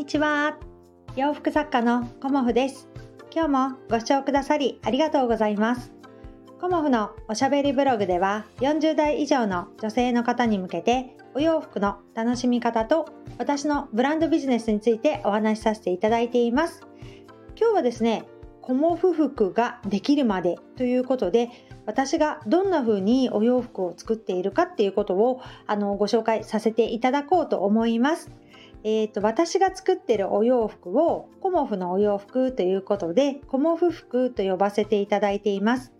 にちは。洋服作家のコモフです。今日もご視聴くださりありがとうございます。コモフのおしゃべりブログでは40代以上の女性の方に向けてお洋服の楽しみ方と私のブランドビジネスについてお話しさせていただいています。今日はですねコモフ服ができるまでということで私がどんな風にお洋服を作っているかっていうことをあのご紹介させていただこうと思います。えーと、私が作ってるお洋服をコモフのお洋服ということでコモフ服と呼ばせていただいています。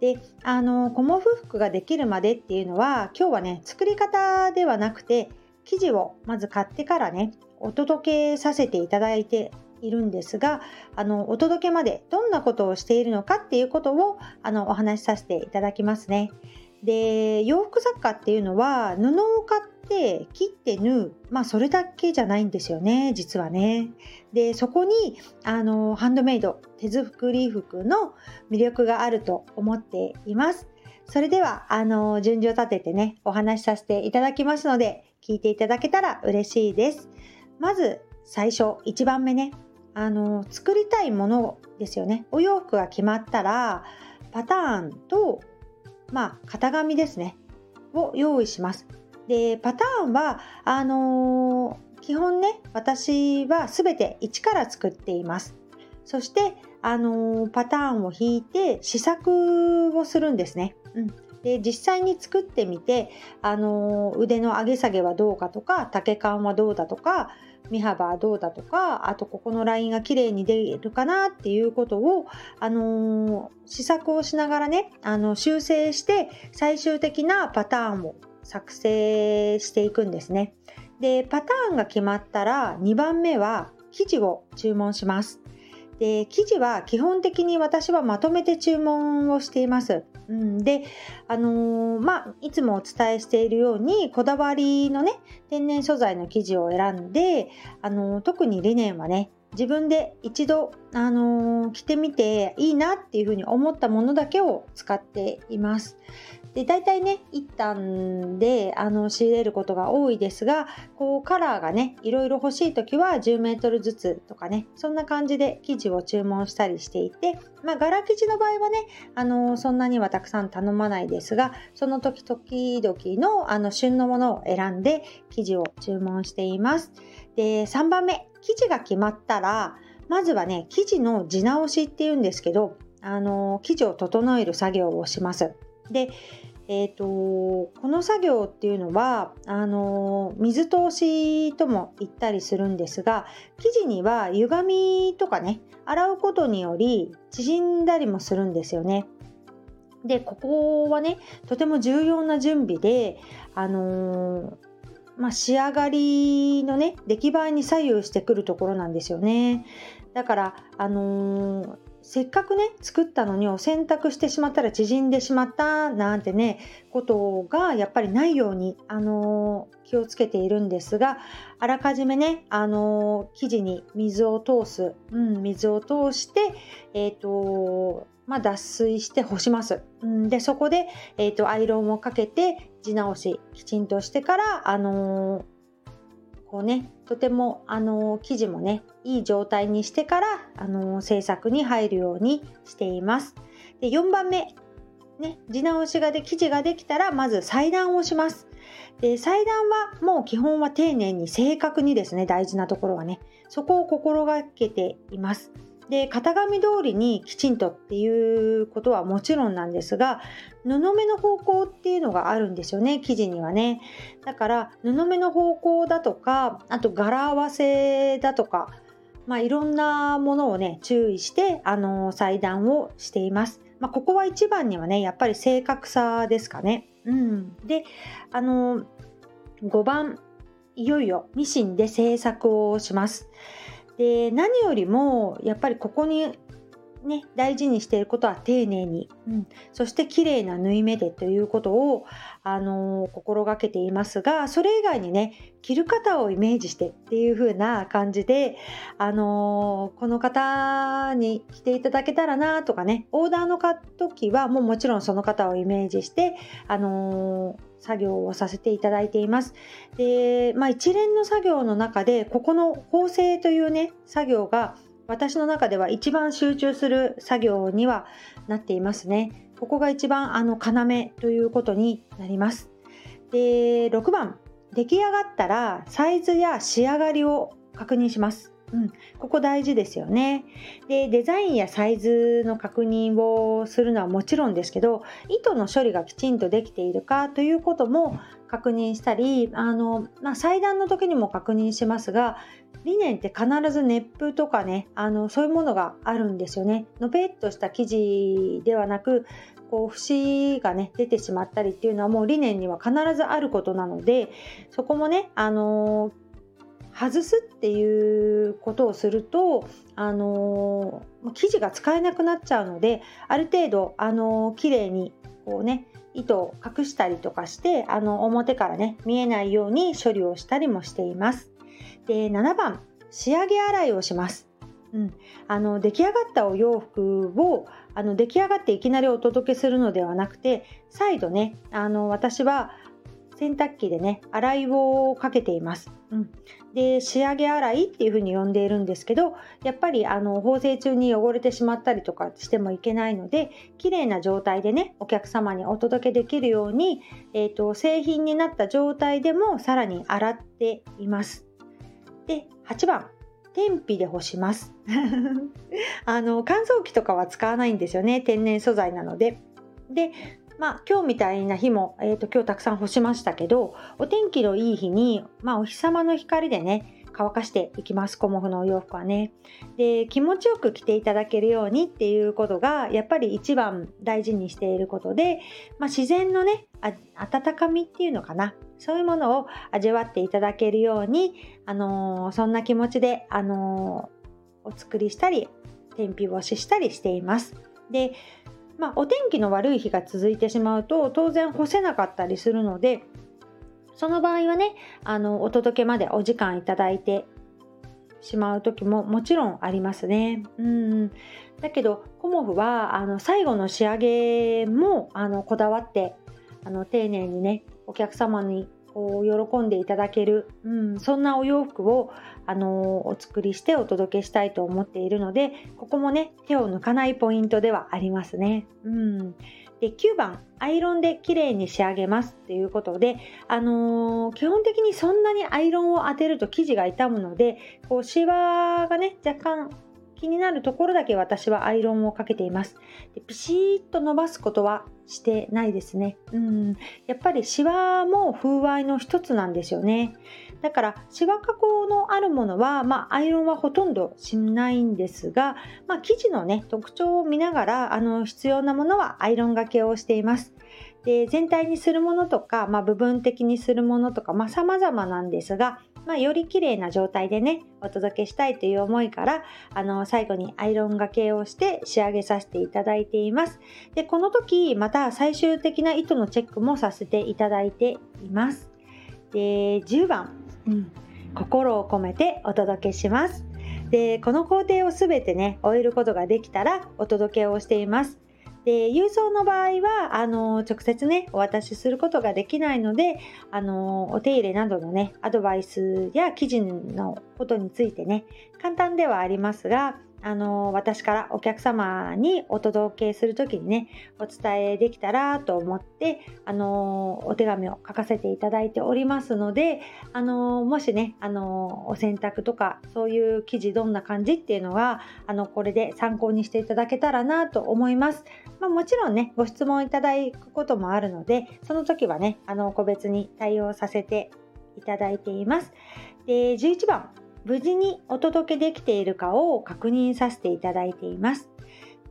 であのコモフ服ができるまでっていうのは今日はね作り方ではなくて生地をまず買ってからねお届けさせていただいているんですがあのお届けまでどんなことをしているのかっていうことをあのお話しさせていただきますね。で洋服作家っていうのは布を買っ切って縫うまあそれだけじゃないんですよね実はね。でそこにあのハンドメイド手作り服の魅力があると思っています。それではあの順序立ててねお話しさせていただきますので聞いていただけたら嬉しいです。まず最初1番目ねあの作りたいものですよねお洋服が決まったらパターンとまあ型紙ですねを用意しますでパターンはあのー、基本ね私は全て一から作っています。そしてあのー、パターンを引いて試作をするんですね、うん、で実際に作ってみて、あの、腕の上げ下げはどうかとか丈感はどうだとか身幅はどうだとかあとここのラインが綺麗に出るかなっていうことを、あの、試作をしながらねあの修正して最終的なパターンを作成していくんですね。でパターンが決まったら2番目は生地を注文します。で生地は基本的に私はまとめて注文をしています。うん、で、あのー、まあ、いつもお伝えしているようにこだわりのね天然素材の生地を選んで、あのー、特にリネンはね自分で一度、あのー、着てみていいなっていうふうに思ったものだけを使っています。で大体ね一旦であの仕入れることが多いですがこうカラーがねいろいろ欲しい時は10メートルずつとかねそんな感じで生地を注文したりしていてまあ柄生地の場合はねあのそんなにはたくさん頼まないですがその時々のあの旬のものを選んで生地を注文しています。で3番目生地が決まったらまずはね生地の地直しっていうんですけどあの生地を整える作業をします。でえーと、この作業っていうのはあの水通しとも言ったりするんですが生地には歪みとかね洗うことにより縮んだりもするんですよね。でここはねとても重要な準備で、あの、まあ、仕上がりのね出来栄えに左右してくるところなんですよね。だから、あのせっかくね作ったのにを選択してしまったら縮んでしまったなんてねことがやっぱりないように、あのー、気をつけているんですがあらかじめね、あのー、生地に水を通す、うん、水を通して、えーとまあ、脱水して干します。うん、でそこで、えーと、アイロンをかけて地直しきちんとしてから、あのこうねとてもあの生地もねいい状態にしてからあの制作に入るようにしています。で4番目ね、地直しがで生地ができたらまず裁断をします。で裁断はもう基本は丁寧に正確にですね大事なところはねそこを心がけています。で型紙通りにきちんとっていうことはもちろんなんですが布目の方向っていうのがあるんですよね生地にはね。だから布目の方向だとかあと柄合わせだとかまあ、いろんなものをね注意してあの裁断をしています、まあ、ここは一番にはねやっぱり正確さですかね。うん。であの5番いよいよミシンで製作をします。で何よりもやっぱりここにね、大事にしていることは丁寧に、うん、そして綺麗な縫い目でということを、あのー、心がけていますがそれ以外にね着る方をイメージしてっていう風な感じで、あのー、この方に着ていただけたらなとかねオーダーの時はもうもちろんその方をイメージして、あのー作業をさせていただいています。で、まあ、一連の作業の中でここの縫製というね作業が私の中では一番集中する作業にはなっていますね。ここが一番あの要ということになります。で、6番、出来上がったらサイズや仕上がりを確認します。うん、ここ大事ですよねでデザインやサイズの確認をするのはもちろんですけど糸の処理がきちんとできているかということも確認したりあの、まあ、裁断の時にも確認しますがリネンって必ず熱風とかねあのそういうものがあるんですよね。のぺっとした生地ではなくこう節がね出てしまったりっていうのはもうリネンには必ずあることなのでそこもねあの外すっていうことをするとあの生地が使えなくなっちゃうのである程度あの綺麗にこうね糸を隠したりとかしてあの表からね見えないように処理をしたりもしています。で7番仕上げ洗いをします。うん、あの出来上がったお洋服をあの出来上がっていきなりお届けするのではなくて再度ねあの私は洗濯機でね洗いをかけています、うん、で仕上げ洗いっていう風に呼んでいるんですけどやっぱりあの縫製中に汚れてしまったりとかしてもいけないので綺麗な状態でねお客様にお届けできるように、えーと、製品になった状態でもさらに洗っています。で8番。天日で干します。あの乾燥機とかは使わないんですよね。天然素材なので。でまあ、今日みたいな日も、えーと、今日たくさん干しましたけどお天気のいい日に、まあ、お日様の光でね乾かしていきます。コモフのお洋服はね。で気持ちよく着ていただけるようにっていうことがやっぱり一番大事にしていることで、まあ、自然のね温かみっていうのかな。そういうものを味わっていただけるように、あのー、そんな気持ちで、あのー、お作りしたり天日干ししたりしていますでまあ、お天気の悪い日が続いてしまうと当然干せなかったりするのでその場合はねあのお届けまでお時間いただいてしまう時ももちろんありますね。うんだけどコモフはあの最後の仕上げもあのこだわってあの丁寧にねお客様にこう喜んでいただける、うん、そんなお洋服を、あのお作りしてお届けしたいと思っているのでここもね手を抜かないポイントではありますね。うんで9番アイロンで綺麗に仕上げますということで、あのー、基本的にそんなにアイロンを当てると生地が傷むのでこうシワがね若干気になるところだけ私はアイロンをかけています。でピシッと伸ばすことはしてないですね。うん、やっぱりシワも風合いの一つなんですよね。だからシワ加工のあるものは、まあ、アイロンはほとんどしないんですが、まあ、生地のね特徴を見ながらあの必要なものはアイロンがけをしています。で全体にするものとか、まあ、部分的にするものとか、まあ、様々なんですが、まあ、より綺麗な状態でねお届けしたいという思いからあの最後にアイロンがけをして仕上げさせていただいています。でこの時また最終的な糸のチェックもさせていただいています。で10番、うん、心を込めてお届けします。でこの工程を全てね終えることができたらお届けをしていますで郵送の場合はあの直接ねお渡しすることができないのであのお手入れなどのねアドバイスや記事のことについてね簡単ではありますがあの私からお客様にお届けする時にねお伝えできたらと思ってあのお手紙を書かせていただいておりますのであのもしねあのお洗濯とかそういう記事どんな感じっていうのはあのこれで参考にしていただけたらなと思います、まあ、もちろんねご質問いただくこともあるのでその時はねあの個別に対応させていただいています。で11番。無事にお届けできているかを確認させていただいています。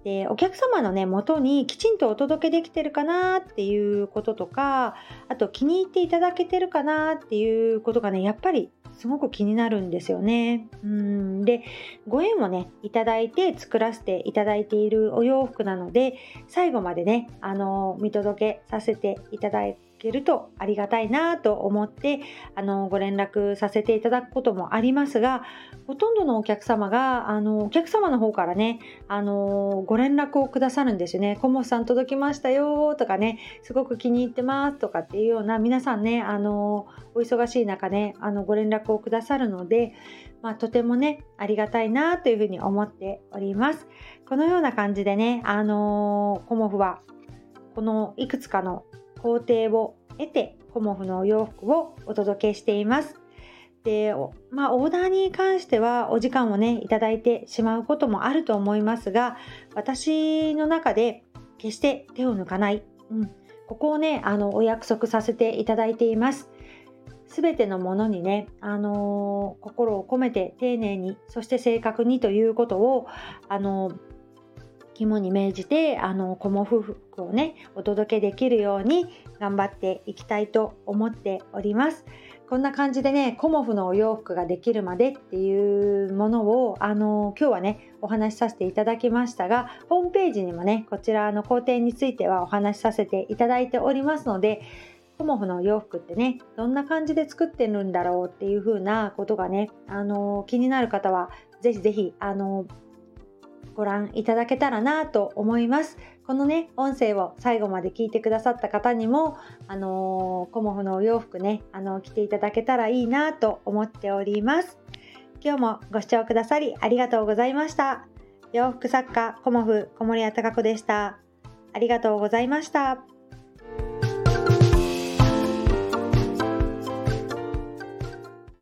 でお客様のね元にきちんとお届けできてるかなっていうこととかあと気に入っていただけてるかなっていうことがねやっぱりすごく気になるんですよね。うんでご縁をねいただいて作らせていただいているお洋服なので最後までねあの見届けさせていただいけるとありがたいなと思ってあのご連絡させていただくこともありますがほとんどのお客様があのお客様の方からねあのご連絡をくださるんですよね「コモさん届きましたよ」とかね「すごく気に入ってます」とかっていうような皆さんねあのお忙しい中ねあのご連絡をくださるのでまあ、とてもねありがたいなというふうに思っております。このような感じでね、あの、コモフはこのいくつかの工程を得てコモフのお洋服をお届けしています。で、まあ、オーダーに関してはお時間をねいただいてしまうこともあると思いますが私の中で決して手を抜かない、うん、ここをねあのお約束させていただいています。すべてのものにね、あのー、心を込めて丁寧にそして正確にということを、あのー、肝に銘じてあのコモフ服をねお届けできるように頑張っていきたいと思っております。こんな感じでねコモフのお洋服ができるまでっていうものをあの今日はねお話しさせていただきましたがホームページにもねこちらの工程についてはお話しさせていただいておりますのでコモフのお洋服ってねどんな感じで作ってるんだろうっていう風なことがねあの気になる方はぜひぜひあのご覧いただけたらなと思います。このね、音声を最後まで聞いてくださった方にも、あのー、コモフのお洋服ね、あのー、着ていただけたらいいなと思っております。今日もご視聴くださりありがとうございました。洋服作家、コモフ、小森屋隆子でした。ありがとうございました。